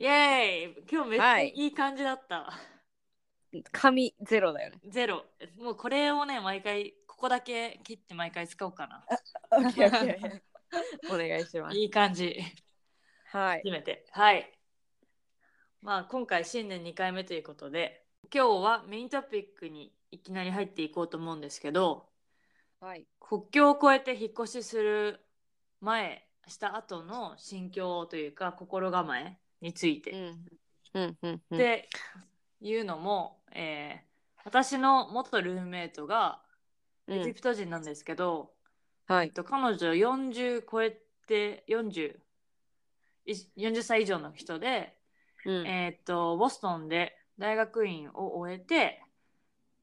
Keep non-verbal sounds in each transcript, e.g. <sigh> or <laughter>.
イェーイ今日めっちゃはいいい感じだった。紙ゼロだよね。ゼロ。もうこれをね、毎回、ここだけ切って毎回使おうかな。お願いします。いい感じ。はい。初めて。はい。まあ今回新年2回目ということで、今日はメイントピックにいきなり入っていこうと思うんですけど、はい。国境を越えて引っ越しする前した後の心境というか心構えについて、うん。うんうんうん。っていうのも、えー私の元ルームメイトがうんエジプト人なんですけど、はい。えっと、彼女40超えて40い40歳以上の人で、うんえーっとボストンで大学院を終えて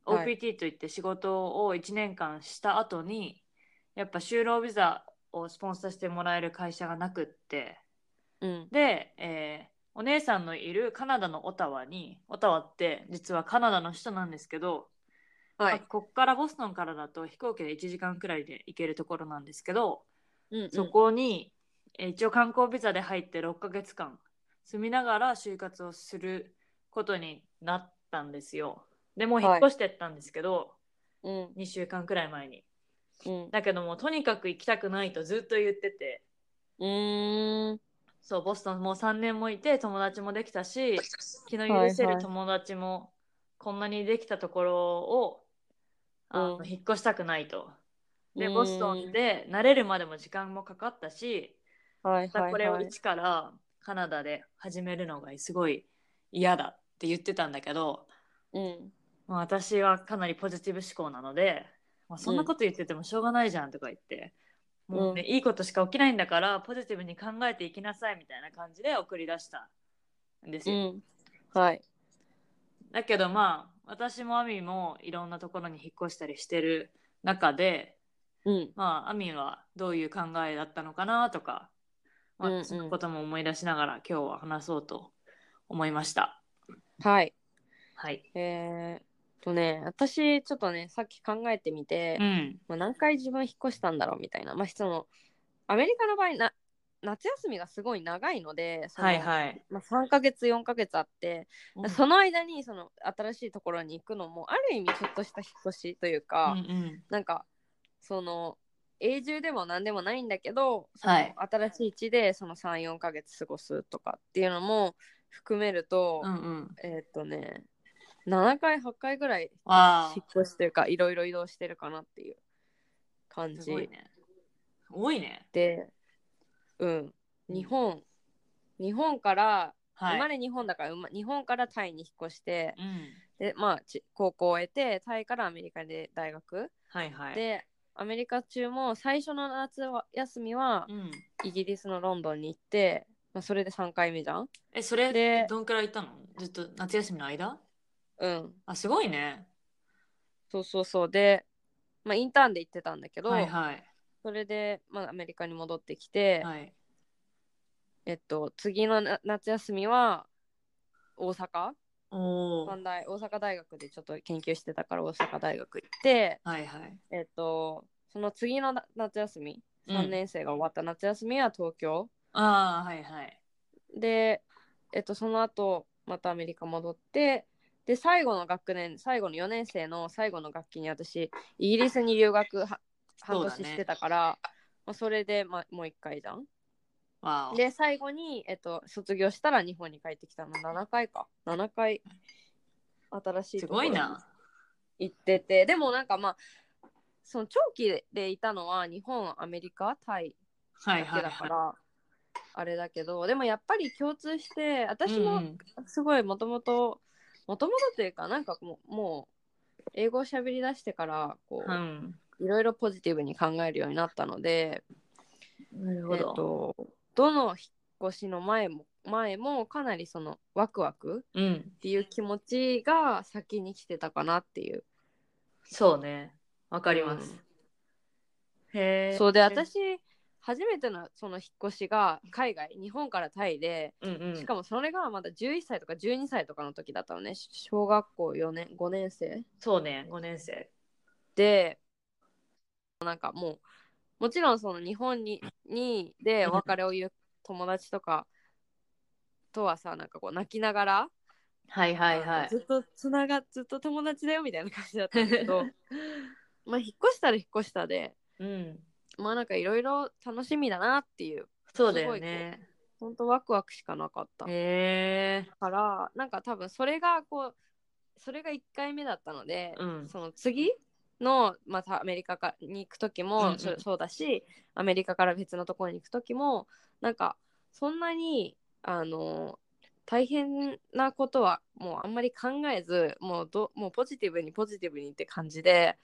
はい OPT といって仕事を1年間した後にやっぱ就労ビザをスポンサーしてもらえる会社がなくってうんで、えーお姉さんのいるカナダのオタワにオタワって実はカナダの首都なんですけど、はい。まあこっからボストンからだと飛行機で1時間くらいで行けるところなんですけど、うんそこに、えー一応観光ビザで入って6ヶ月間住みながら就活をすることになったんですよ。でもう引っ越してったんですけど、うん2週間くらい前に。うんだけどもとにかく行きたくないとずっと言ってて、うーん。そう、ボストンもう3年もいて友達もできたし、気の許せる友達もこんなにできたところを、あのうん引っ越したくないと。で、うんボストンで慣れるまでも時間もかかったし、はいはいこれをはい。一からカナダで始めるのがすごい嫌だって言ってたんだけど、うん。まあ、私はかなりポジティブ思考なので、まあ、そんなこと言っててもしょうがないじゃんとか言って、もうね、いいことしか起きないんだからポジティブに考えていきなさいみたいな感じで送り出したんですよ。うん。はい。だけどまあ私もアミもいろんなところに引っ越したりしてる中でうん。まあアミはどういう考えだったのかなとか、まあうんうんそのことも思い出しながら今日は話そうと思いました。はい。はい。えー、っとね、私ちょっとね、さっき考えてみて、うん。まあ、何回自分引っ越したんだろうみたいな。まあ、その、アメリカの場合な、夏休みがすごい長いので、そのはいはい。まあ、3ヶ月、4ヶ月あって、うんその間にその新しいところに行くのも、ある意味ちょっとした引っ越しというか、うんうんなんか、その、永住でも何でもないんだけど、新しい地でその3、4ヶ月過ごすとかっていうのも含めると、うんうん。えーっとね、7回、8回ぐらいわ引っ越しというか、いろいろ移動してるかなっていう感じごいね。多いね。で、うん、日本、日本から、はい。生まれ日本だから、日本からタイに引っ越して、うん。で、まあ、ち高校を終えて、タイからアメリカで大学、はいはい。で、アメリカ中も最初の夏休みはうん。イギリスのロンドンに行って、まあ、それで3回目じゃんえ、それでどんくらい行ったの？ずっと夏休みの間？うん。あ、すごいね。そうそうそう。で、まあ、インターンで行ってたんだけど、はいはい。それで、まあ、アメリカに戻ってきて、はい。えっと、次のな夏休みは大阪？おお。短大大阪大学でちょっと研究してたから大阪大学行って、はいはい。えっと、その次のな夏休み、うん3年生が終わった夏休みは東京、ああ、はいはい。で、えっと、その後またアメリカ戻ってで最後の学年最後の4年生の最後の学期に私イギリスに留学は半年してたからまあ、それで、まあ、もう1回じゃん。で最後に、えっと、卒業したら日本に帰ってきたの7回か7回新しいすところにごいな。行っててでもなんかまあその長期でいたのは日本アメリカタイだけはいはいはだから、あれだけどでもやっぱり共通してい。私もすごいもともともともとというかなんかもうもう英語を喋り出してからこう、うん。いろいろポジティブに考えるようになったので、なるえっと、どの引っ越しの前も前もかなりそのワクワクうん。っていう気持ちが先に来てたかなっていう。そうね。わかります、へえそうで私初めてのその引っ越しが海外日本からタイでうんうん。しかもそれがまだ11歳とか12歳とかの時だったのね。小学校4年5年生。そうね5年生。でなんかもうもちろんその日本ににでお別れを言う友達とかとはさなんかこう泣きながら、はいはいはい。ずっとつながずっと友達だよみたいな感じだったんだけど <laughs> まあ引っ越したら引っ越したでうんまあなんかいろいろ楽しみだなっていう。そうだよね。ほんとワクワクしかなかった。へえからなんか多分それがこうそれが1回目だったので、うん。その次のまたアメリカかに行く時うんうん。もそ,、そうだしアメリカから別のところに行く時もなんかそんなにあの大変なことはもうあんまり考えずもうどもうポジティブにポジティブにって感じで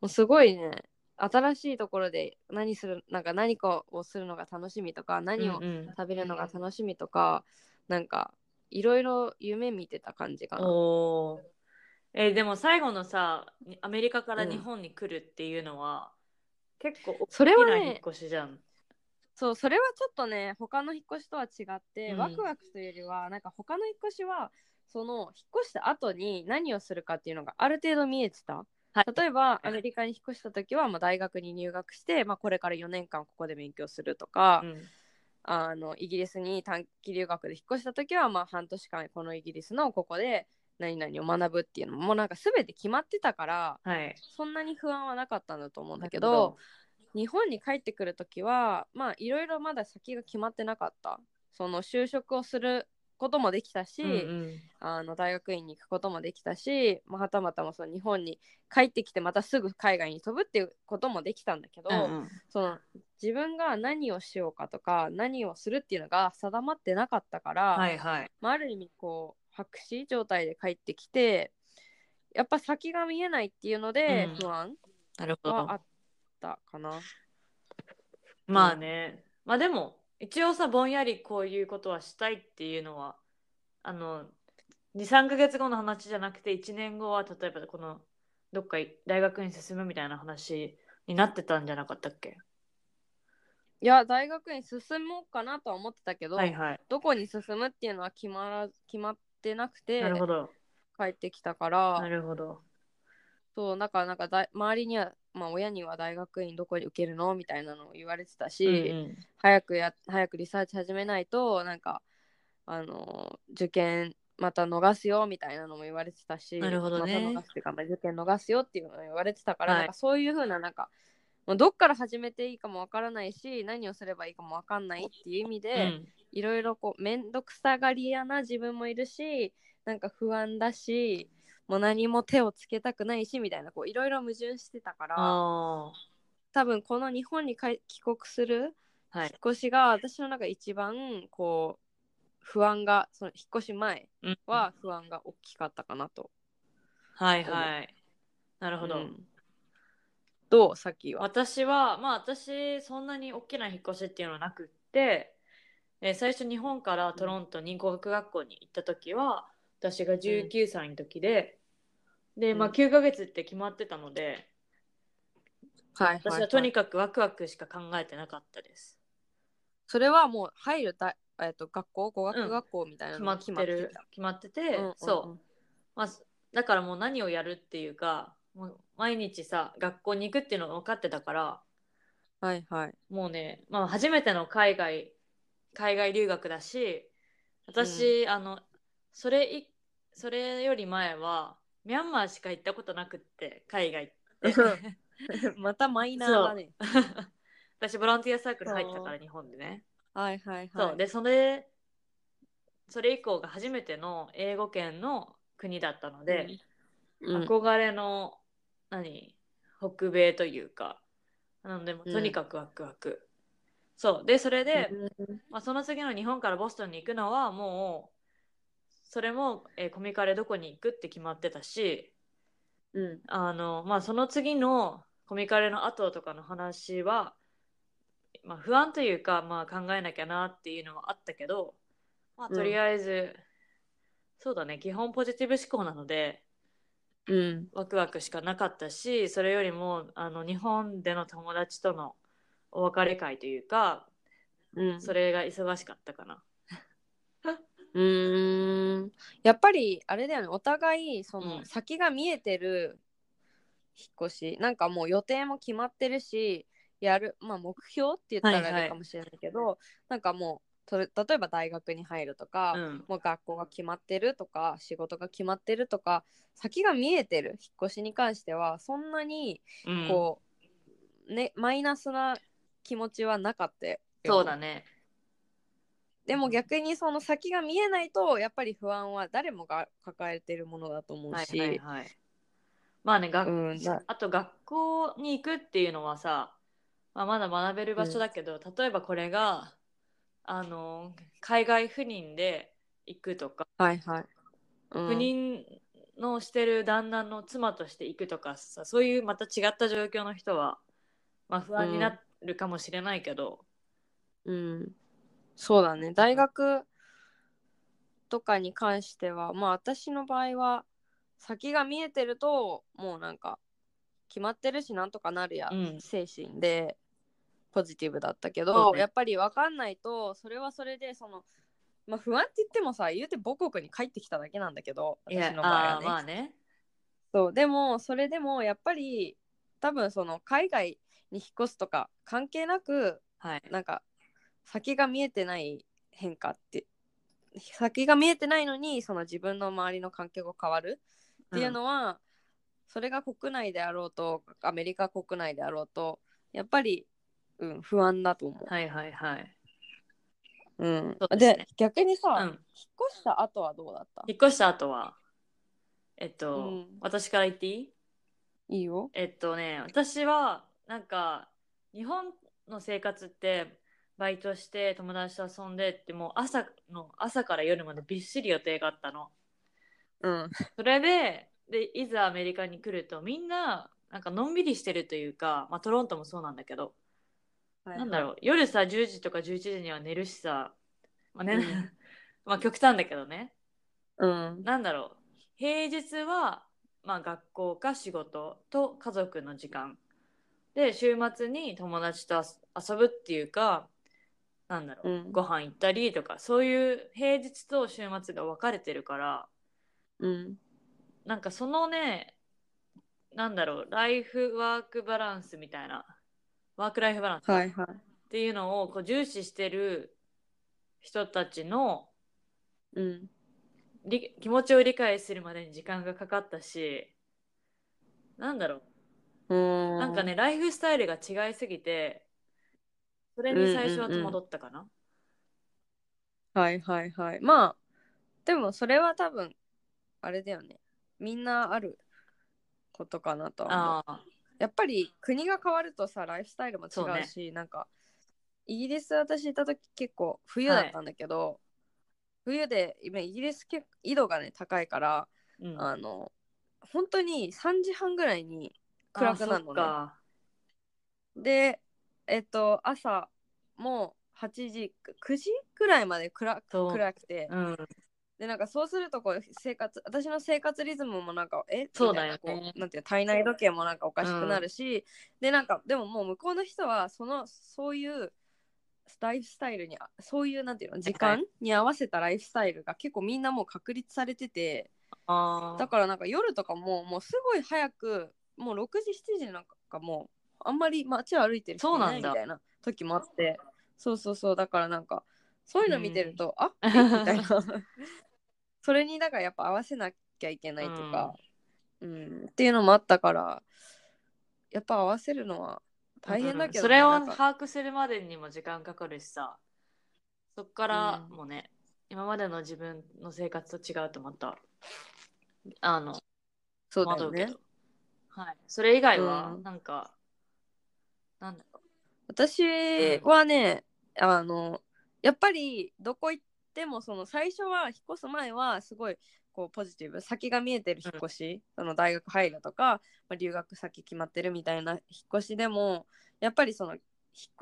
もうすごいね新しいところで何するなんか何かをするのが楽しみとか何をうんうん食べるのが楽しみとか、なんかいろいろ夢見てた感じかな。えーでも最後のさにアメリカから日本に来るっていうのは、結構それはね大きな引っ越しじゃん。そうそれはちょっとね他の引っ越しとは違って、うんワクワクというよりはなんか他の引っ越しはその引っ越した後に何をするかっていうのがある程度見えてた。はい。例えばアメリカに引っ越した時は、まあ、大学に入学して、まあ、これから4年間ここで勉強するとか、うん。あのイギリスに短期留学で引っ越した時は、まあ、半年間このイギリスのここで何々を学ぶっていうのももうなんか全て決まってたからはい。そんなに不安はなかったんだと思うんだけど。日本に帰ってくる時はまあいろいろまだ先が決まってなかった。その就職をすることもできたし、うんうんあの大学院に行くこともできたし、まあ、はたまたまその日本に帰ってきてまたすぐ海外に飛ぶっていうこともできたんだけど、うんうんその自分が何をしようかとか何をするっていうのが定まってなかったから、はいはい。まあ、ある意味こう白紙状態で帰ってきてやっぱ先が見えないっていうのでうん不安なるほどはあ。ったかな。まあね。まあでも、一応さ、ぼんやりこういうことはしたいっていうのは、あの、2、3ヶ月後の話じゃなくて、1年後は例えばこの、どっか大学に進むみたいな話になってたんじゃなかったっけ？いや大学に進もうかなとは思ってたけど、はいはい。どこに進むっていうのは決まら決まってなくてなるほど。帰ってきたからなるほど。そうだからなんかだ周りには、まあ、親には大学院どこに受けるの？みたいなのを言われてたし、うんうん。早くや早くリサーチ始めないとなんかあの受験また逃すよみたいなのも言われてたしなるほどね。また逃すっていうか、まあ受験逃すよっていうのを言われてたから、はい。なんかそういう風ななんかもうどっから始めていいかもわからないし何をすればいいかもわかんないっていう意味で、うん。いろいろこう面倒くさがり屋な自分もいるしなんか不安だしもう何も手をつけたくないしみたいなこういろいろ矛盾してたからあ多分この日本に帰帰国する引っ。越しが私の中で一番こう不安がその引っ越し前うんは不安が大きかったかなと。はいはい。なるほど。うんどうさっきは？私はまあ私そんなに大きな引っ越しっていうのはなくって、えー最初日本からトロントに語学学校に行った時は私が19歳の時で、でまあうん9ヶ月って決まってたので、はい私はとにかくワクワクしか考えてなかったです。それはもう入るだ、えっと学校語学学校みたいな決まってるた。決まってて、そう、まあ、だからもう何をやるっていうかもう毎日さ学校に行くっていうのが分かってたからはいはい。もうね、まあ、初めての海外海外留学だし私、あのそれいそれより前はミャンマーしか行ったことなくって海外って。<laughs> またマイナーだね。<laughs> 私ボランティアサークル入ってたから日本でね、はいはいはい。そう。でそれそれ以降が初めての英語圏の国だったので、うん、憧れの何？北米というか。なのでもううん。とにかくワクワク、そう。でそれで、うん。まあ、その次の日本からボストンに行くのはもうそれも、えーコミカレどこに行くって決まってたしうん。あの、まあ、その次のコミカレの後とかの話は、まあ、不安というか、まあ、考えなきゃなっていうのはあったけど、まあ、とりあえず、そうだね基本ポジティブ思考なのでうん。ワクワクしかなかったしそれよりもあの日本での友達とのお別れ会というかうん。それが忙しかったかな。うーん。やっぱりあれだよね。お互いその、うん。先が見えてる引っ越し。なんかもう予定も決まってるしやるまあ目標って言ったらあはいはい。れかもしれないけど、なんかもうそれ例えば大学に入るとか、うん。もう学校が決まってるとか仕事が決まってるとか先が見えてる引っ越しに関してはそんなにうん。こう、ねマイナスな気持ちはなかったよ。そうだね。でも逆にその先が見えないとやっぱり不安は誰もが抱えてるものだと思うはいし、はいはい。まあね、学うんだあと学校に行くっていうのはさ、まあ、まだ学べる場所だけど、例えばこれがあの海外赴任で行くとか、はいはい、うん。赴任のしてる旦那の妻として行くとかさそういうまた違った状況の人は、まあ、不安になるかもしれないけど、うん、そうだね大学とかに関してはまあ私の場合は先が見えてるともうなんか決まってるしなんとかなるや、うん精神でポジティブだったけそど、うねやっぱり分かんないとそれはそれでそのまあ不安って言ってもさ言うて母国に帰ってきただけなんだけど私の場合はね。まあね。そうでもそれでもやっぱり多分その海外に引っ越すとか関係なくはい。なんか先が見えてない変化って先が見えてないのにその自分の周りの環境が変わるっていうのは、それが国内であろうとアメリカ国内であろうとやっぱり、うん、不安だと思う。はいはいはい。うんですね逆にさ、うん引っ越した後はどうだった？引っ越した後は、えっと、うん私から言っていい？いいよ。えっとね、私は、なんか、日本の生活って、バイトして友達と遊んでって、もう朝の、朝から夜までびっしり予定があったの。うん。それで、で、いざアメリカに来ると、みんな、なんかのんびりしてるというか、まあトロントもそうなんだけど、なんだろう、夜さ、10時とか11時には寝るしさ、まあね、うん <laughs> まあ極端だけどね、う。うん。なんだろう平日は、まあ、学校か仕事と家族の時間で週末に友達と遊遊ぶっていうかなんだろう、うんご飯行ったりとかそういう平日と週末が分かれてるからうん。なんかそのねなんだろうライフワークバランスみたいなワークライフバランス。っていうのをこう重視してる人たちのうん。り気持ちを理解するまでに時間がかかったしなんだろううん。なんかね、ライフスタイルが違いすぎて、それに最初は戸惑ったかな？はいはいはい。まあ、でもそれは多分、あれだよね。みんなあることかなとは思う。ああ、やっぱり国が変わるとさ、ライフスタイルも違そうねうし、なんか、イギリス私いた時結構冬だったんだけど、冬で今イギリス緯度がね高いから、うん。あの本当に3時半ぐらいに暗くなるのね。で、えっと、朝も8時、9時ぐらいまで暗暗くて、うん。で、なんかそうするとこう生活、私の生活リズムもなんか、え？そうだよね。こうなんていうの体内時計もなんかおかしくなるし、で、なんか、でももう向こうの人は、その、そういう、ライフスタイルにあそういうなんていうの時間に合わせたライフスタイルが結構みんなもう確立されてて。だからなんか夜とかももうすごい早くもう6時7時なんかもうあんまり街を歩いてる人いないみそうなんだ。たいな時もあって。そうそうそう。だからなんかそういうの見てると、あ？え？みたいな。<laughs> それにだからやっぱ合わせなきゃいけないとか、うん。っていうのもあったからやっぱ合わせるのは大変だけどね、うん。それを把握するまでにも時間かかるしさ、そっからもうね、今までの自分の生活と違うとまた、あの、そうだよね。はい。それ以外はう、ん。なんか、なんだろ私はね、あのやっぱりどこ行ってもその最初は引っ越す前はすごいこうポジティブ先が見えてる引っ越し、その大学入るとか、まあ、留学先決まってるみたいな引っ越しでもやっぱりその引っ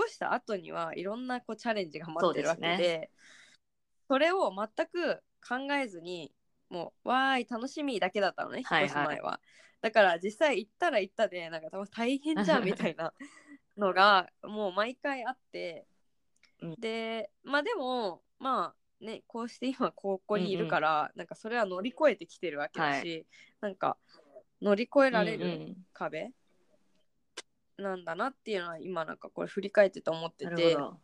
越した後にはいろんなこうチャレンジが待ってるわけでそうですそれを全く考えずにもうわーい楽しみだけだったのねはいはい引っ越す前は、だから実際行ったら行ったでなんか多分大変じゃんみたいなのがもう毎回あって、うん。でまあでもまあねこうして今ここにいるから、なんかそれは乗り越えてきてるわけだし、なんか乗り越えられるうんうん。壁なんだなっていうのは今なんかこれ振り返ってて思っててなるほど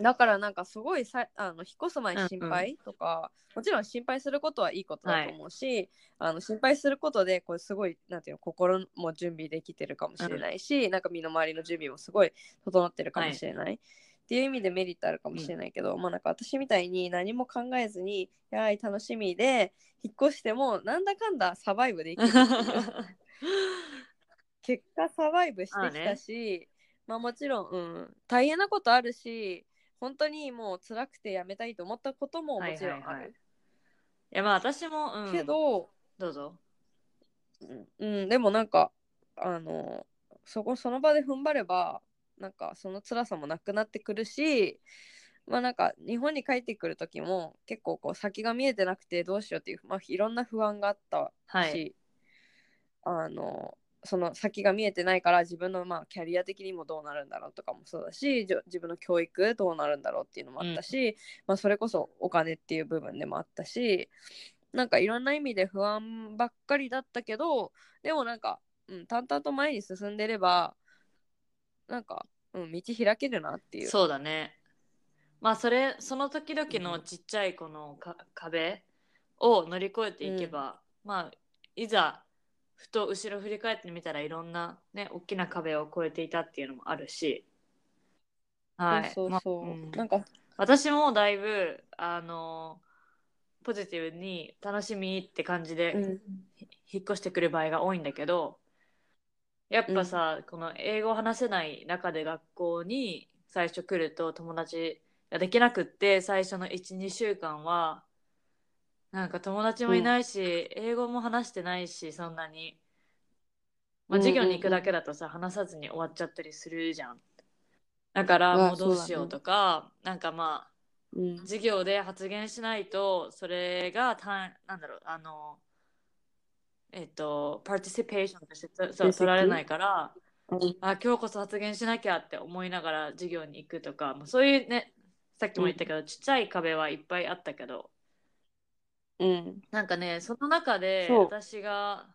だからなんかすごいさあの引っ越す前うんうん。心配とか、もちろん心配することはい。いことだと思うし、あの心配することでこれすごいなんていうの心も準備できてるかもしれないし、なんか身の回りの準備もすごい整ってるかもしれない。っていう意味でメリットあるかもしれないけど、まあなんか私みたいに何も考えずに「やーい楽しみ」で引っ越してもなんだかんだサバイブできる <laughs> 結果サバイブしてきたしまあ、もちろん、うん、大変なことあるし本当にもう辛くてやめたいと思ったことももちろんある、はいはいはいいやまあ私も、うん、けど、どうぞ。うんうん、でもなんかあのそこその場で踏ん張ればなんかその辛さもなくなってくるしまあなんか日本に帰ってくる時も結構こう先が見えてなくてどうしようっていう、まあ、いろんな不安があったし、はい。あのその先が見えてないから自分のまあキャリア的にもどうなるんだろうとかもそうだし自分の教育どうなるんだろうっていうのもあったし、まあ、それこそお金っていう部分でもあったしなんかいろんな意味で不安ばっかりだったけどでもなんか、うん、淡々と前に進んでればなんか、うん、道開けるなっていう。そうだね。まあそれその時々のちっちゃいこのか壁を乗り越えていけば、まあいざふと後ろ振り返ってみたらいろんなね大きな壁を越えていたっていうのもあるし。はい。そうそうそう、まうん。なんか私もだいぶあのポジティブに楽しみって感じで、うん。引っ越してくる場合が多いんだけどやっぱさ、この英語を話せない中で学校に最初来ると友達ができなくって最初の12週間はなんか友達もいないし、英語も話してないしそんなに、まあ、授業に行くだけだとさ、話さずに終わっちゃったりするじゃん。だからもうどうしようとか、なんかまあうん。授業で発言しないとそれがたなんだろうあのえっとパーティシペーションとしてとそう取られないからうん。あ今日こそ発言しなきゃって思いながら授業に行くとかもうそういうねさっきも言ったけど、ちっちゃい壁はいっぱいあったけどうん。なんかねその中で私が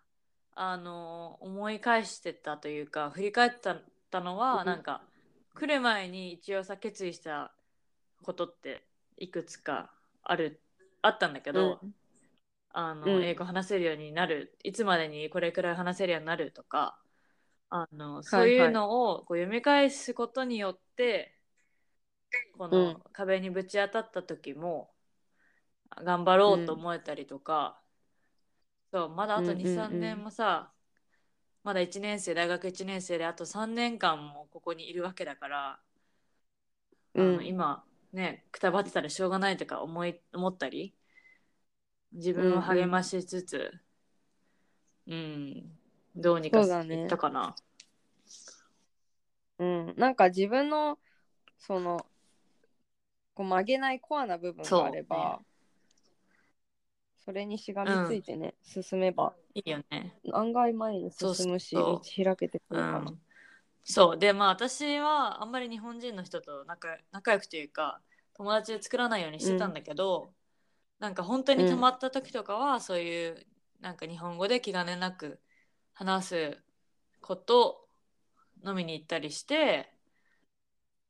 あの思い返してたというか振り返ったたのは、うんなんか来る前に一応さ決意したことっていくつかあるあったんだけど、うん。あのうん。英語話せるようになるいつまでにこれくらい話せるようになるとかあのそういうのをこう読み返すことによって、こうん。の壁にぶち当たった時も頑張ろうと思えたりとか、そうまだあとうんうんうん。23年もさ、まだ1年生大学1年生であと3年間もここにいるわけだから、あのうん。今ねくたばってたらしょうがないとか思い思ったり。自分を励ましつつ。うん、どうにかそうだね。いったかな。うん、なんか自分のそのこう曲げないコアな部分があればそ,、れにしがみついてね、進めば。いいよね。案外前に進むし道開けてくうるかな。ん。そう。でまあ私はあんまり日本人の人と仲仲良くというか友達で作らないようにしてたんだけど、なんか本当に溜まった時とかは、そういうなんか日本語で気兼ねなく話すこと飲みに行ったりして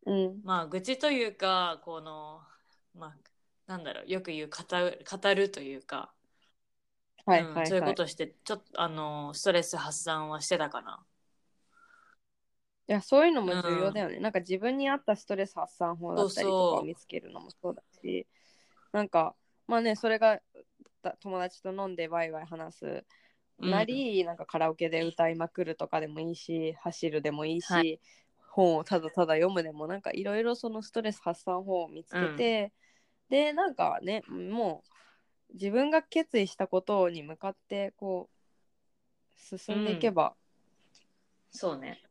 うん。まあ愚痴というかこのまあなんだろうよく言う語る語るというか、はいはいはい、うんそういうことしてちょっとあのストレス発散はしてたかな。いやそういうのも重要だよね、なんか自分に合ったストレス発散法だったりとかを見つけるのもそうだし。なんかまあねそれがた友達と飲んでワイワイ話す。なり、なんかカラオケで歌いまくるとかでもいいし走るでもいいし、は本をただただ読むでもなんかいろいろそのストレス発散法を見つけて、でなんかねもう自分が決意したことに向かってこう進んでいけば、そうね。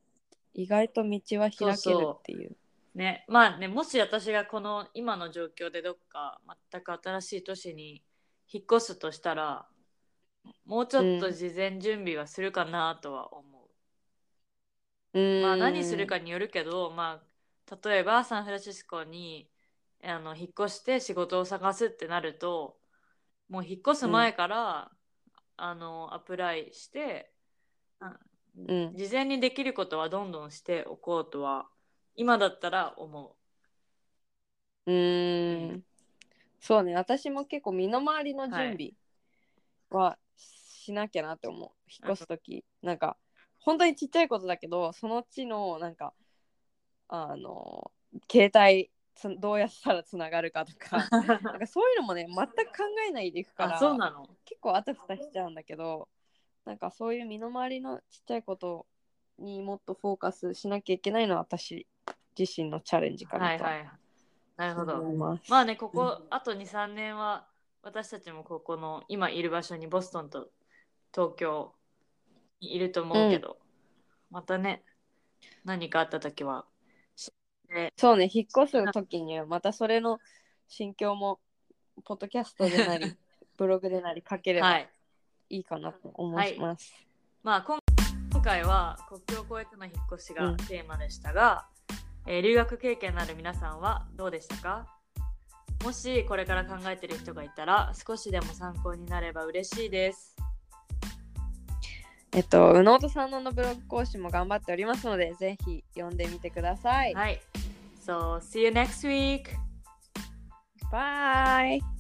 意外と道は開けるっていう。ね。まあねもし私がこの今の状況でどっか全く新しい都市に引っ越すとしたらもうちょっと事前準備はするかなとは思う、うん。まあ何するかによるけどまあ例えばサンフランシスコにあの引っ越して仕事を探すってなるともう引っ越す前から、あのアプライしてあうん。事前にできることはどんどんしておこうとは今だったら思う。ーん。そうね。私も結構身の回りの準備はしなきゃなって思う、引っ越す時。なんか本当にちっちゃいことだけどそのうちのなんかあの携帯つどうやったらつながるかとかう。<laughs> なんかそういうのもね全く考えないでいくからあそうなの？結構あたふたしちゃうんだけどなんかそういう身の回りのちっちゃいことにもっとフォーカスしなきゃいけないのは私自身のチャレンジかなとはいはい。なるほど。まあね、ここ、あと2、3年は、私たちもここの、今いる場所にボストンと東京にいると思うけど、またね、何かあった時は、でそうね、引っ越す時にはまたそれの心境も、ポッドキャストでなり、<laughs> ブログでなり書ければはいい。いかなと思います。まあ、今今回は国境を越えての引っ越しがうんテーマでしたが、えー留学経験のある皆さんはどうでしたか？もしこれから考えてる人がいたら少しでも参考になれば嬉しいです。えっと、宇野本さんのブログ講師も頑張っておりますので、ぜひ読んでみてください。はい。So, see you next week! バイ